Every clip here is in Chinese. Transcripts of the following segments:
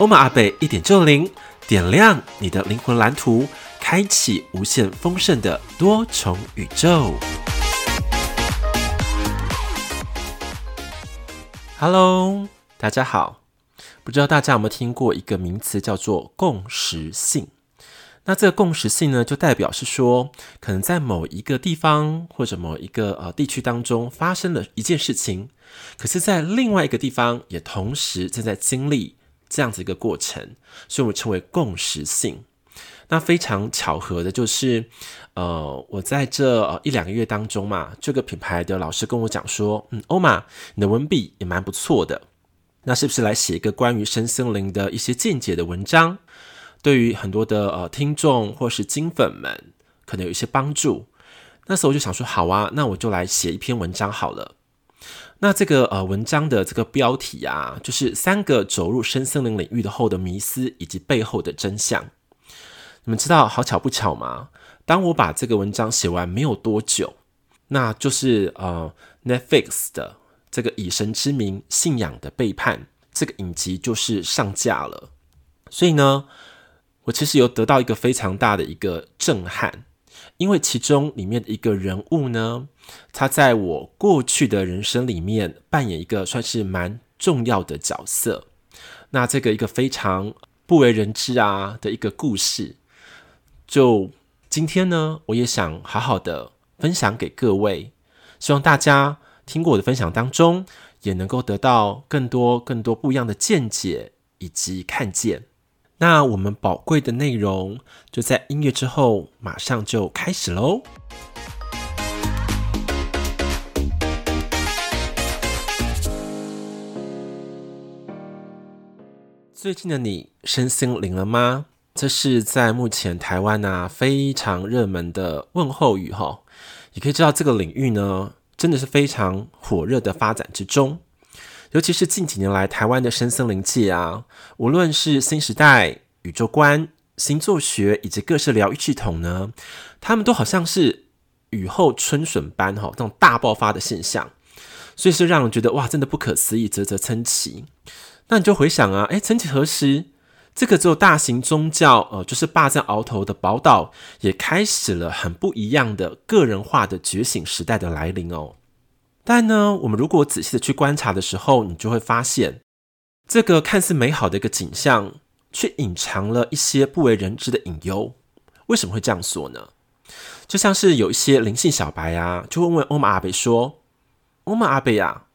欧玛阿贝一点就灵，点亮你的灵魂蓝图，开启无限丰盛的多重宇宙。Hello，大家好。不知道大家有没有听过一个名词叫做共识性？那这个共识性呢，就代表是说，可能在某一个地方或者某一个呃地区当中发生了一件事情，可是，在另外一个地方也同时正在经历。这样子一个过程，所以我们称为共识性。那非常巧合的就是，呃，我在这一两个月当中嘛，这个品牌的老师跟我讲说，嗯，欧玛，你的文笔也蛮不错的，那是不是来写一个关于身心灵的一些见解的文章，对于很多的呃听众或是金粉们可能有一些帮助？那时候我就想说，好啊，那我就来写一篇文章好了。那这个呃文章的这个标题啊，就是三个走入深森林领域的后的迷思以及背后的真相。你们知道好巧不巧吗？当我把这个文章写完没有多久，那就是呃 Netflix 的这个以神之名信仰的背叛这个影集就是上架了。所以呢，我其实有得到一个非常大的一个震撼。因为其中里面的一个人物呢，他在我过去的人生里面扮演一个算是蛮重要的角色。那这个一个非常不为人知啊的一个故事，就今天呢，我也想好好的分享给各位，希望大家听过我的分享当中，也能够得到更多更多不一样的见解以及看见。那我们宝贵的内容就在音乐之后，马上就开始喽。最近的你身心灵了吗？这是在目前台湾啊非常热门的问候语哈。也可以知道这个领域呢，真的是非常火热的发展之中。尤其是近几年来，台湾的深森林界啊，无论是新时代、宇宙观、星座学以及各式疗愈系统呢，他们都好像是雨后春笋般哈，这种大爆发的现象，所以是让人觉得哇，真的不可思议，啧啧称奇。那你就回想啊，诶，曾几何时，这个只有大型宗教呃，就是霸占鳌头的宝岛，也开始了很不一样的个人化的觉醒时代的来临哦。但呢，我们如果仔细的去观察的时候，你就会发现，这个看似美好的一个景象，却隐藏了一些不为人知的隐忧。为什么会这样说呢？就像是有一些灵性小白啊，就会问欧玛阿贝说：“欧玛阿贝啊，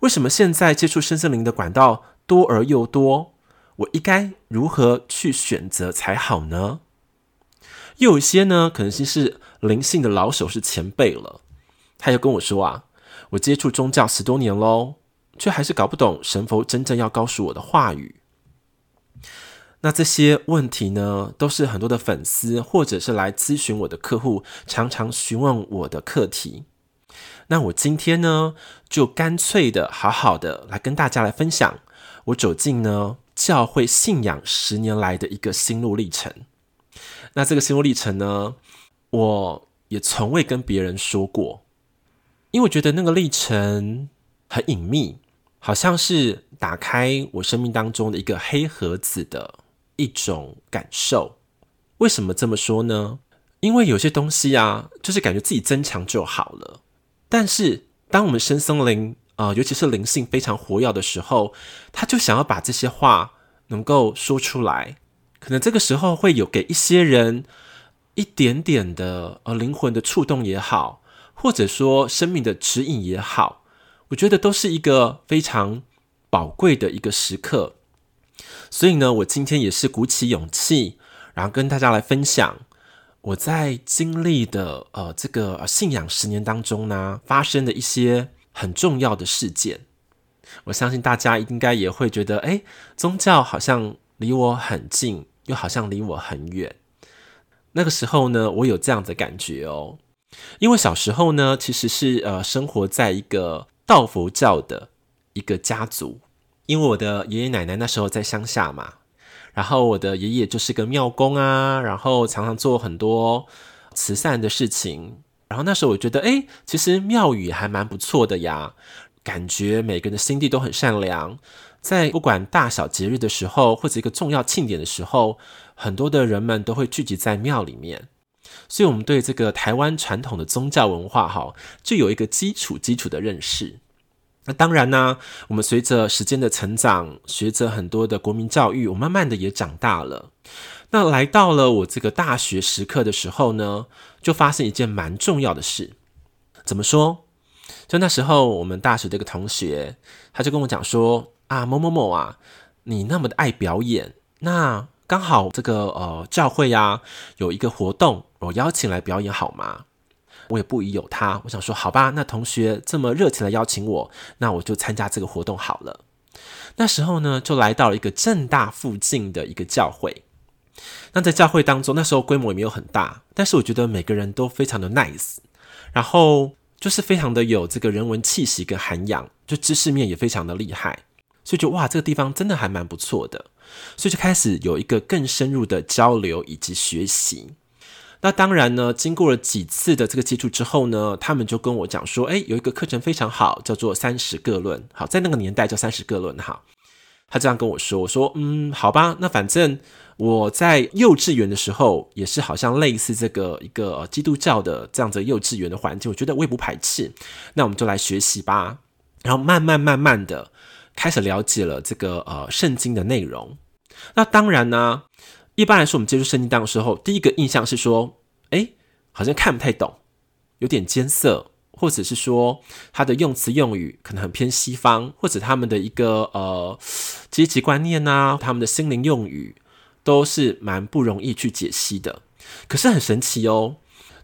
为什么现在接触深森林的管道多而又多？我应该如何去选择才好呢？”又有一些呢，可能是是灵性的老手，是前辈了，他又跟我说啊。我接触宗教十多年喽，却还是搞不懂神佛真正要告诉我的话语。那这些问题呢，都是很多的粉丝或者是来咨询我的客户常常询问我的课题。那我今天呢，就干脆的好好的来跟大家来分享我走进呢教会信仰十年来的一个心路历程。那这个心路历程呢，我也从未跟别人说过。因为我觉得那个历程很隐秘，好像是打开我生命当中的一个黑盒子的一种感受。为什么这么说呢？因为有些东西啊，就是感觉自己增强就好了。但是当我们身心灵啊，尤其是灵性非常活跃的时候，他就想要把这些话能够说出来。可能这个时候会有给一些人一点点的呃灵魂的触动也好。或者说生命的指引也好，我觉得都是一个非常宝贵的一个时刻。所以呢，我今天也是鼓起勇气，然后跟大家来分享我在经历的呃这个信仰十年当中呢，发生的一些很重要的事件。我相信大家应该也会觉得，哎，宗教好像离我很近，又好像离我很远。那个时候呢，我有这样的感觉哦，因为小时候呢，其实是呃生活在一个道佛教的一个家族，因为我的爷爷奶奶那时候在乡下嘛，然后我的爷爷就是个庙公啊，然后常常做很多慈善的事情，然后那时候我觉得，哎，其实庙宇还蛮不错的呀，感觉每个人的心地都很善良。在不管大小节日的时候，或者一个重要庆典的时候，很多的人们都会聚集在庙里面，所以我们对这个台湾传统的宗教文化，哈，就有一个基础基础的认识。那当然呢，我们随着时间的成长，学着很多的国民教育，我慢慢的也长大了。那来到了我这个大学时刻的时候呢，就发生一件蛮重要的事。怎么说？就那时候，我们大学的一个同学，他就跟我讲说。啊，某某某啊，你那么的爱表演，那刚好这个呃教会呀、啊、有一个活动，我邀请来表演好吗？我也不疑有他，我想说好吧，那同学这么热情的邀请我，那我就参加这个活动好了。那时候呢，就来到了一个正大附近的一个教会。那在教会当中，那时候规模也没有很大，但是我觉得每个人都非常的 nice，然后就是非常的有这个人文气息跟涵养，就知识面也非常的厉害。所以就哇，这个地方真的还蛮不错的，所以就开始有一个更深入的交流以及学习。那当然呢，经过了几次的这个接触之后呢，他们就跟我讲说，诶，有一个课程非常好，叫做三十个论。好，在那个年代叫三十个论哈。他这样跟我说，我说嗯，好吧，那反正我在幼稚园的时候也是好像类似这个一个基督教的这样子幼稚园的环境，我觉得我也不排斥。那我们就来学习吧，然后慢慢慢慢的。开始了解了这个呃圣经的内容，那当然呢，一般来说我们接触圣经当的时候，第一个印象是说，哎，好像看不太懂，有点艰涩，或者是说它的用词用语可能很偏西方，或者他们的一个呃阶级观念啊，他们的心灵用语都是蛮不容易去解析的。可是很神奇哦，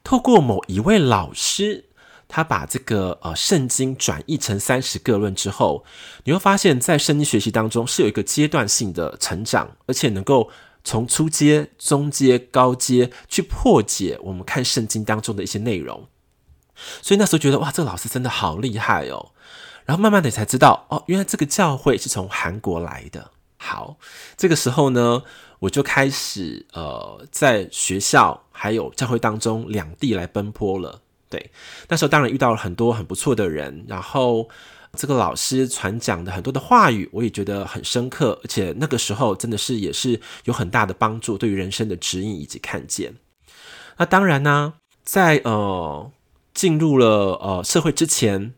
透过某一位老师。他把这个呃圣经转译成三十个论之后，你会发现在圣经学习当中是有一个阶段性的成长，而且能够从初阶、中阶、高阶去破解我们看圣经当中的一些内容。所以那时候觉得哇，这个老师真的好厉害哦。然后慢慢的才知道哦，原来这个教会是从韩国来的。好，这个时候呢，我就开始呃在学校还有教会当中两地来奔波了。对，那时候当然遇到了很多很不错的人，然后这个老师传讲的很多的话语，我也觉得很深刻，而且那个时候真的是也是有很大的帮助，对于人生的指引以及看见。那当然呢，在呃进入了呃社会之前，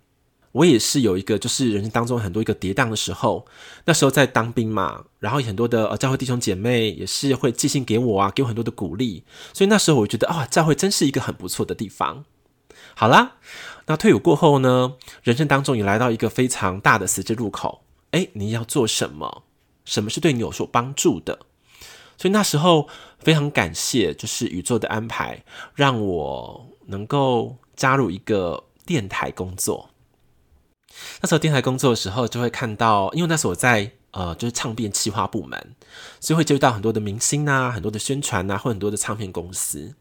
我也是有一个就是人生当中很多一个跌宕的时候，那时候在当兵嘛，然后很多的呃教会弟兄姐妹也是会寄信给我啊，给我很多的鼓励，所以那时候我觉得啊、哦，教会真是一个很不错的地方。好啦，那退伍过后呢，人生当中也来到一个非常大的十字路口。诶，你要做什么？什么是对你有所帮助的？所以那时候非常感谢，就是宇宙的安排，让我能够加入一个电台工作。那时候电台工作的时候，就会看到，因为那时候我在呃，就是唱片企划部门，所以会接触到很多的明星啊，很多的宣传啊，或很多的唱片公司。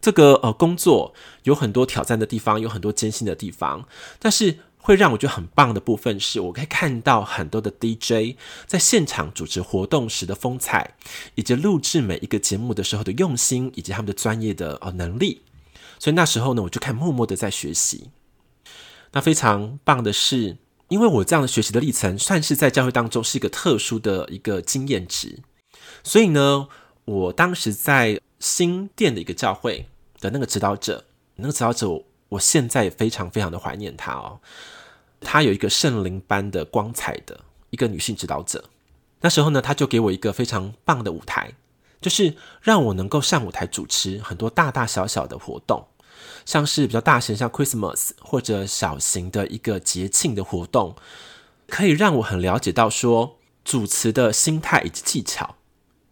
这个呃工作有很多挑战的地方，有很多艰辛的地方，但是会让我觉得很棒的部分是，我可以看到很多的 DJ 在现场主持活动时的风采，以及录制每一个节目的时候的用心，以及他们的专业的呃能力。所以那时候呢，我就看默默的在学习。那非常棒的是，因为我这样的学习的历程，算是在教会当中是一个特殊的一个经验值，所以呢，我当时在。新店的一个教会的那个指导者，那个指导者，我现在也非常非常的怀念他哦。他有一个圣灵般的光彩的一个女性指导者。那时候呢，他就给我一个非常棒的舞台，就是让我能够上舞台主持很多大大小小的活动，像是比较大型，像 Christmas 或者小型的一个节庆的活动，可以让我很了解到说主持的心态以及技巧，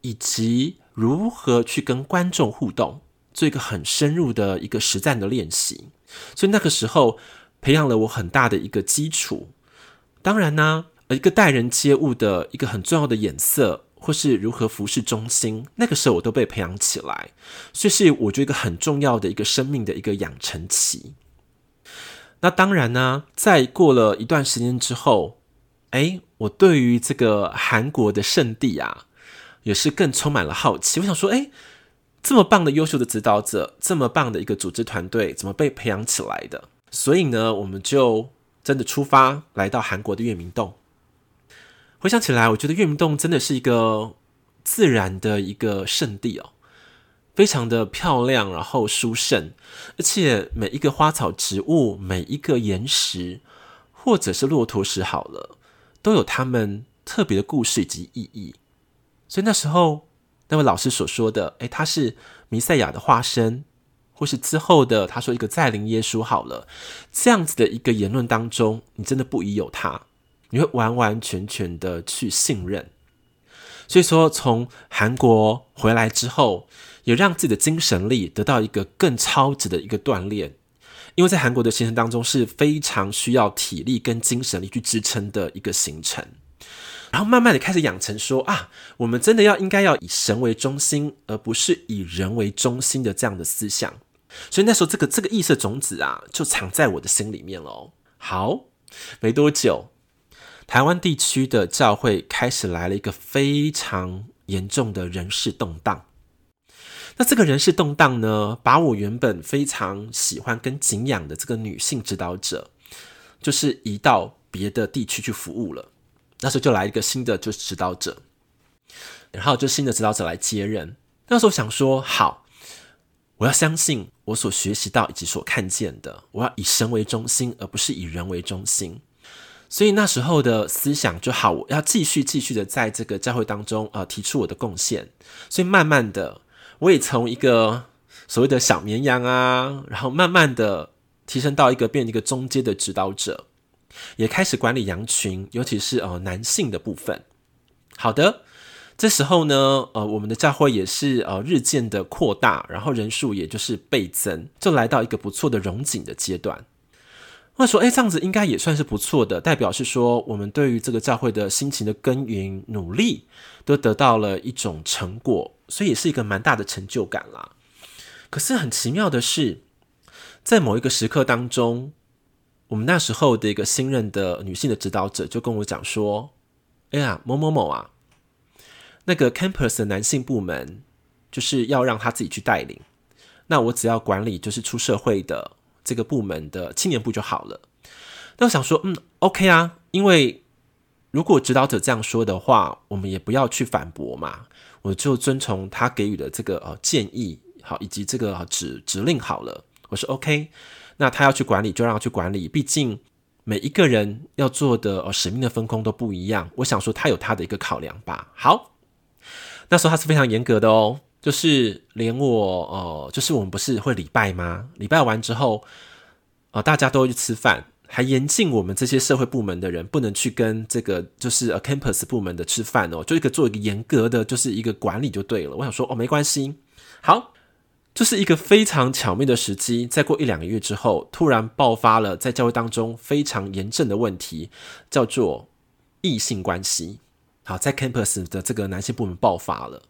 以及。如何去跟观众互动，做一个很深入的一个实战的练习，所以那个时候培养了我很大的一个基础。当然呢，一个待人接物的一个很重要的眼色，或是如何服侍中心，那个时候我都被培养起来，所以是我觉得一个很重要的一个生命的一个养成期。那当然呢，在过了一段时间之后，哎，我对于这个韩国的圣地啊，也是更充满了好奇。我想说，哎，这么棒的优秀的指导者，这么棒的一个组织团队，怎么被培养起来的？所以呢，我们就真的出发来到韩国的月明洞。回想起来，我觉得月明洞真的是一个自然的一个圣地哦，非常的漂亮，然后殊胜，而且每一个花草植物、每一个岩石，或者是骆驼石，好了，都有他们特别的故事以及意义。所以那时候那位老师所说的，诶，他是弥赛亚的化身，或是之后的他说一个再临耶稣，好了，这样子的一个言论当中，你真的不疑有他。你会完完全全的去信任，所以说从韩国回来之后，也让自己的精神力得到一个更超值的一个锻炼。因为在韩国的行程当中是非常需要体力跟精神力去支撑的一个行程，然后慢慢的开始养成说啊，我们真的要应该要以神为中心，而不是以人为中心的这样的思想。所以那时候这个这个意识种子啊，就藏在我的心里面喽。好，没多久。台湾地区的教会开始来了一个非常严重的人事动荡。那这个人事动荡呢，把我原本非常喜欢跟敬仰的这个女性指导者，就是移到别的地区去服务了。那时候就来一个新的就是指导者，然后就新的指导者来接任。那时候想说，好，我要相信我所学习到以及所看见的，我要以神为中心，而不是以人为中心。所以那时候的思想就好，我要继续继续的在这个教会当中呃提出我的贡献。所以慢慢的，我也从一个所谓的小绵羊啊，然后慢慢的提升到一个变成一个中阶的指导者，也开始管理羊群，尤其是呃男性的部分。好的，这时候呢，呃我们的教会也是呃日渐的扩大，然后人数也就是倍增，就来到一个不错的融景的阶段。或者说，哎，这样子应该也算是不错的，代表是说，我们对于这个教会的辛勤的耕耘努力，都得到了一种成果，所以也是一个蛮大的成就感啦。可是很奇妙的是，在某一个时刻当中，我们那时候的一个新任的女性的指导者就跟我讲说：“哎呀，某某某啊，那个 campus 的男性部门就是要让他自己去带领，那我只要管理就是出社会的。”这个部门的青年部就好了。那我想说，嗯，OK 啊，因为如果指导者这样说的话，我们也不要去反驳嘛，我就遵从他给予的这个呃建议，好，以及这个指指令好了。我说 OK，那他要去管理就让他去管理，毕竟每一个人要做的呃使命的分工都不一样。我想说他有他的一个考量吧。好，那时候他是非常严格的哦。就是连我呃，就是我们不是会礼拜吗？礼拜完之后，呃，大家都会去吃饭，还严禁我们这些社会部门的人不能去跟这个就是呃 campus 部门的吃饭哦，就一个做一个严格的就是一个管理就对了。我想说哦，没关系，好，就是一个非常巧妙的时机。再过一两个月之后，突然爆发了在教会当中非常严重的问题，叫做异性关系。好，在 campus 的这个男性部门爆发了。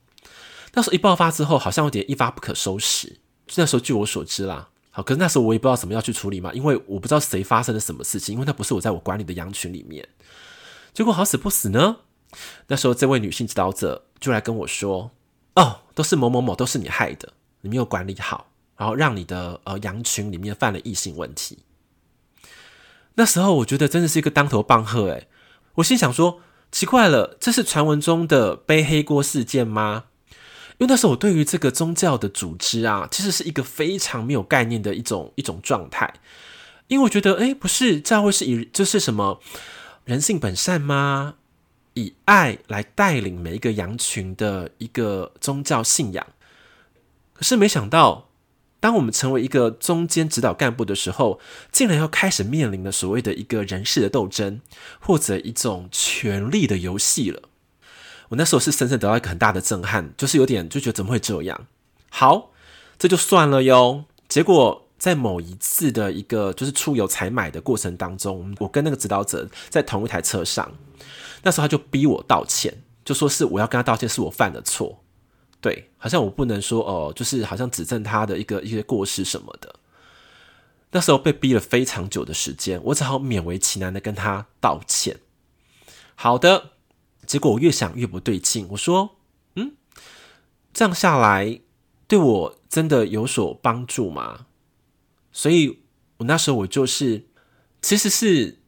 那时候一爆发之后，好像有点一发不可收拾。那时候据我所知啦，好，可是那时候我也不知道怎么要去处理嘛，因为我不知道谁发生了什么事情，因为那不是我在我管理的羊群里面。结果好死不死呢，那时候这位女性指导者就来跟我说：“哦，都是某某某，都是你害的，你没有管理好，然后让你的呃羊群里面犯了异性问题。”那时候我觉得真的是一个当头棒喝，诶，我心想说：奇怪了，这是传闻中的背黑锅事件吗？因为那时候我对于这个宗教的组织啊，其实是一个非常没有概念的一种一种状态。因为我觉得，诶，不是教会是以就是什么人性本善吗？以爱来带领每一个羊群的一个宗教信仰。可是没想到，当我们成为一个中间指导干部的时候，竟然要开始面临了所谓的一个人事的斗争，或者一种权力的游戏了。我那时候是深深得到一个很大的震撼，就是有点就觉得怎么会这样？好，这就算了哟。结果在某一次的一个就是出游采买的过程当中，我跟那个指导者在同一台车上，那时候他就逼我道歉，就说是我要跟他道歉，是我犯的错。对，好像我不能说哦，就是好像指证他的一个一些过失什么的。那时候被逼了非常久的时间，我只好勉为其难的跟他道歉。好的，结果我越想越不对劲，我说，嗯，这样下来对我真的有所帮助吗？所以我那时候我就是，其实是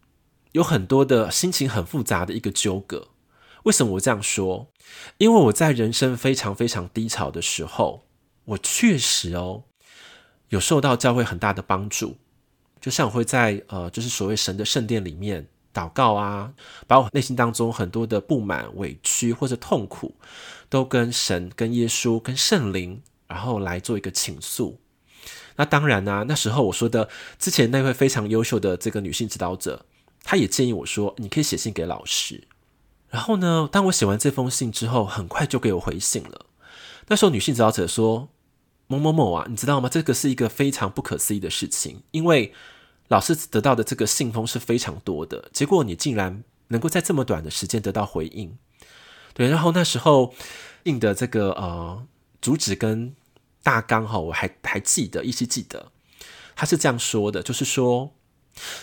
有很多的心情很复杂的一个纠葛。为什么我这样说？因为我在人生非常非常低潮的时候，我确实哦有受到教会很大的帮助。就像我会在呃，就是所谓神的圣殿里面祷告啊，把我内心当中很多的不满、委屈或者痛苦，都跟神、跟耶稣、跟圣灵，然后来做一个倾诉。那当然呢、那时候我说的之前那位非常优秀的这个女性指导者，她也建议我说，你可以写信给老师。然后呢，当我写完这封信之后，很快就给我回信了。那时候女性指导者说：“某某某啊，你知道吗？这个是一个非常不可思议的事情，因为老师得到的这个信封是非常多的，结果你竟然能够在这么短的时间得到回应。”对，然后那时候印的这个呃主旨跟大纲哈，我还还记得，依稀记得，他是这样说的，就是说，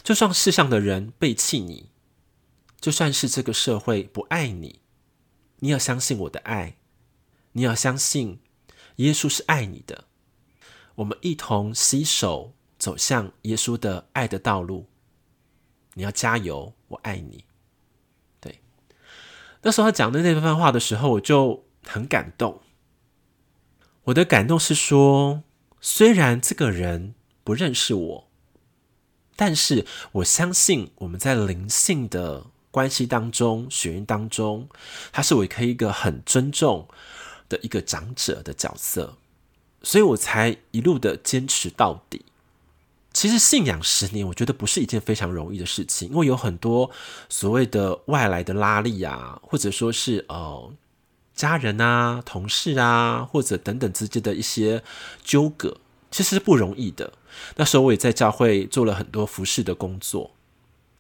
就算世上的人背弃你。就算是这个社会不爱你，你要相信我的爱，你要相信耶稣是爱你的。我们一同携手走向耶稣的爱的道路。你要加油，我爱你。对，那时候他讲的那番话的时候，我就很感动。我的感动是说，虽然这个人不认识我，但是我相信我们在灵性的。关系当中，学院当中，他是我可以一个很尊重的一个长者的角色，所以我才一路的坚持到底。其实信仰十年，我觉得不是一件非常容易的事情，因为有很多所谓的外来的拉力啊，或者说是呃家人啊、同事啊，或者等等之间的一些纠葛，其实是不容易的。那时候我也在教会做了很多服事的工作。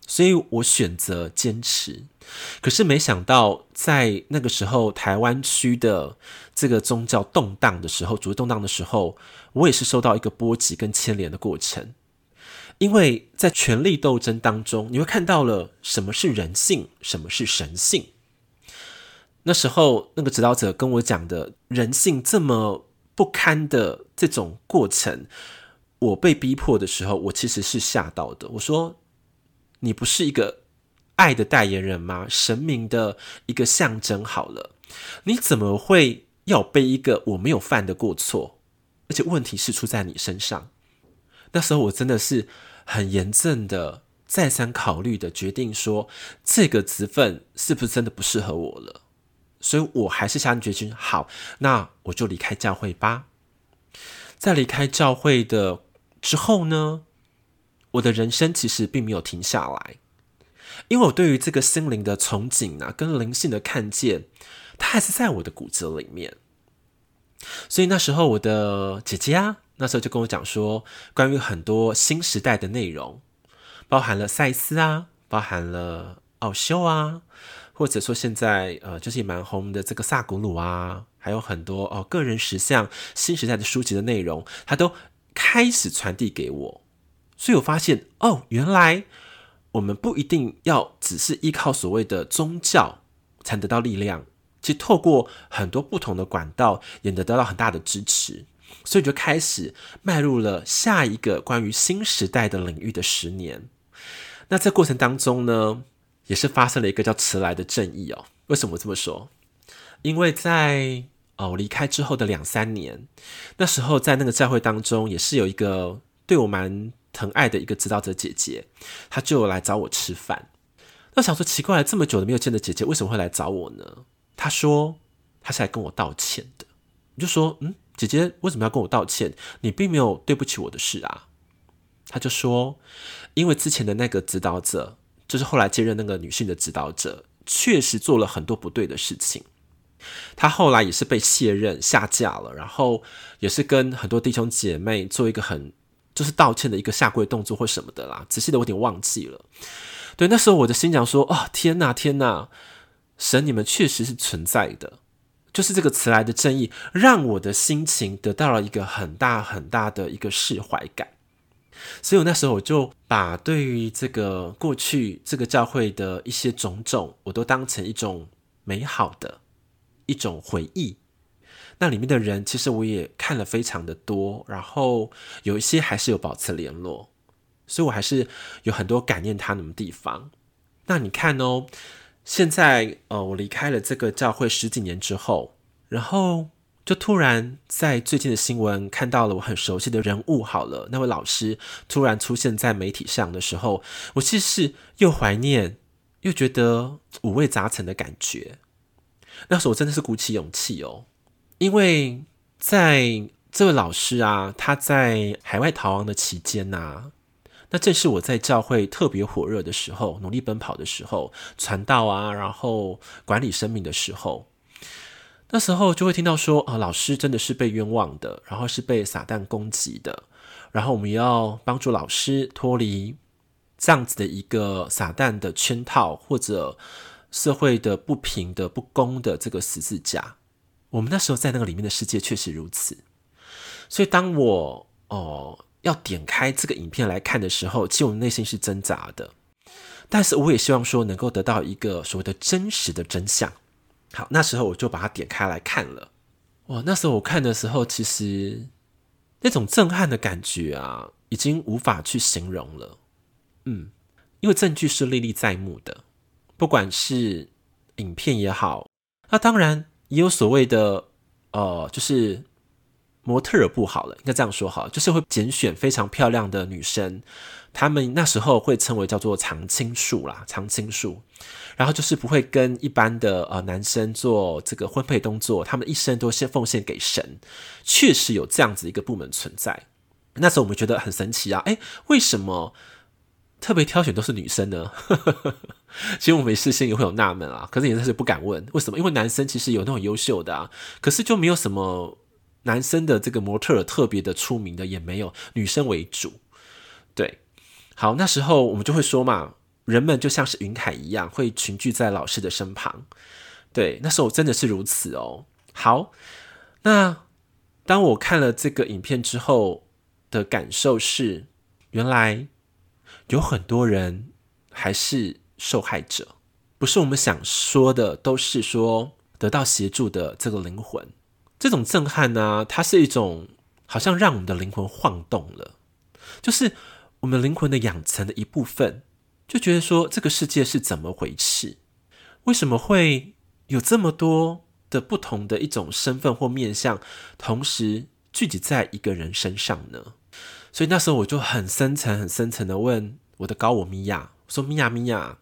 所以我选择坚持，可是没想到在那个时候，台湾区的这个宗教动荡的时候，主义动荡的时候，我也是受到一个波及跟牵连的过程。因为在权力斗争当中，你会看到了什么是人性，什么是神性。那时候那个指导者跟我讲的人性这么不堪的这种过程，我被逼迫的时候，我其实是吓到的。我说。你不是一个爱的代言人吗？神明的一个象征。好了，你怎么会要背一个我没有犯的过错？而且问题是出在你身上。那时候我真的是很严正的、再三考虑的决定说，这个职份是不是真的不适合我了？所以我还是下定决心，好，那我就离开教会吧。在离开教会的之后呢？我的人生其实并没有停下来，因为我对于这个心灵的憧憬啊，跟灵性的看见，它还是在我的骨子里面。所以那时候我的姐姐啊，那时候就跟我讲说，关于很多新时代的内容，包含了赛斯啊，包含了奥修啊，或者说现在呃，就是蛮红的这个萨古鲁啊，还有很多哦个人实相新时代的书籍的内容，它都开始传递给我。所以我发现，哦，原来我们不一定要只是依靠所谓的宗教才得到力量，其实透过很多不同的管道，也能得到很大的支持。所以就开始迈入了下一个关于新时代的领域的十年。那在过程当中呢，也是发生了一个叫迟来的正义哦。为什么这么说？因为在哦我离开之后的两三年，那时候在那个教会当中，也是有一个对我蛮。疼爱的一个指导者姐姐，她就来找我吃饭。那想说奇怪，这么久都没有见的姐姐，为什么会来找我呢？她说她是来跟我道歉的。我就说，嗯，姐姐为什么要跟我道歉？你并没有对不起我的事啊。她就说，因为之前的那个指导者，就是后来接任那个女性的指导者，确实做了很多不对的事情。她后来也是被卸任下架了，然后也是跟很多弟兄姐妹做一个很。就是道歉的一个下跪动作或什么的啦，仔细的我有点忘记了。对，那时候我的心讲说：哦，天哪，天哪！神，你们确实是存在的。就是这个迟来的正义，让我的心情得到了一个很大很大的一个释怀感。所以，我那时候我就把对于这个过去这个教会的一些种种，我都当成一种美好的一种回忆。那里面的人，其实我也看了非常的多，然后有一些还是有保持联络，所以我还是有很多感念他们的地方。那你看哦。现在，呃，我离开了这个教会十几年之后，然后就突然在最近的新闻看到了我很熟悉的人物。好了，那位老师突然出现在媒体上的时候，我其实是又怀念又觉得五味杂陈的感觉。那时候我真的是鼓起勇气哦，因为在这位老师啊，他在海外逃亡的期间呐、那正是我在教会特别火热的时候，努力奔跑的时候，传道啊，然后管理生命的时候，那时候就会听到说啊，老师真的是被冤枉的，然后是被撒旦攻击的，然后我们要帮助老师脱离这样子的一个撒旦的圈套，或者社会的不平的不公的这个十字架。我们那时候在那个里面的世界确实如此，所以当我哦。要点开这个影片来看的时候，其实我内心是挣扎的，但是我也希望说能够得到一个所谓的真实的真相。好，那时候我就把它点开来看了。哇，那时候我看的时候，其实那种震撼的感觉啊，已经无法去形容了。嗯，因为证据是历历在目的，不管是影片也好，那当然也有所谓的，呃，就是。模特儿不好了，应该这样说好，就是会拣选非常漂亮的女生，他们那时候会称为叫做常青树啦，常青树，然后就是不会跟一般的呃男生做这个婚配动作，他们一生都先奉献给神，确实有这样子一个部门存在。那时候我们觉得很神奇啊，诶，为什么特别挑选都是女生呢？其实我们没事先也会有纳闷啊，可是也是不敢问为什么，因为男生其实有那种优秀的啊，可是就没有什么。男生的这个模特儿特别的出名的也没有，女生为主。对，好，那时候我们就会说嘛，人们就像是云海一样，会群聚在老师的身旁。对，那时候真的是如此哦。好，那当我看了这个影片之后的感受是，原来有很多人还是受害者，不是我们想说的，都是说得到协助的这个灵魂。这种震撼呢、它是一种好像让我们的灵魂晃动了，就是我们灵魂的养成的一部分，就觉得说这个世界是怎么回事？为什么会有这么多的不同的一种身份或面相，同时聚集在一个人身上呢？所以那时候我就很深层、很深层的问我的高我米娅，我说米娅米娅，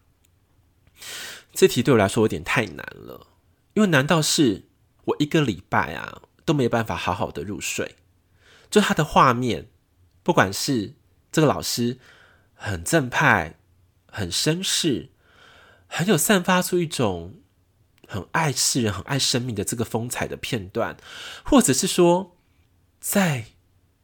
这题对我来说有点太难了，因为难道是？我一个礼拜啊都没办法好好的入睡，就他的画面，不管是这个老师很正派、很绅士，很有散发出一种很爱世人、很爱生命的这个风采的片段，或者是说在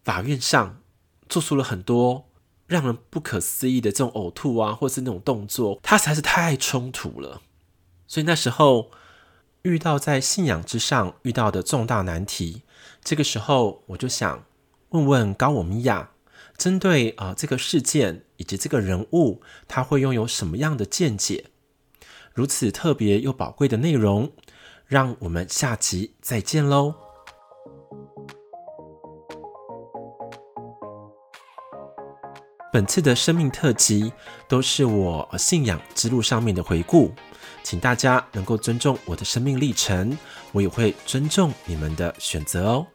法院上做出了很多让人不可思议的这种呕吐啊，或是那种动作，它实在是太冲突了，所以那时候。遇到在信仰之上遇到的重大难题，这个时候我就想问问高我米亚，针对啊、这个事件以及这个人物，他会拥有什么样的见解？如此特别又宝贵的内容，让我们下集再见喽！本次的生命特辑都是我信仰之路上面的回顾。请大家能够尊重我的生命历程，我也会尊重你们的选择哦。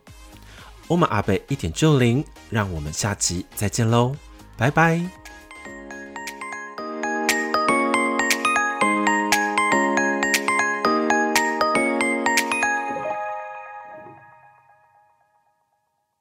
欧玛阿贝一点就灵，让我们下集再见喽，拜拜。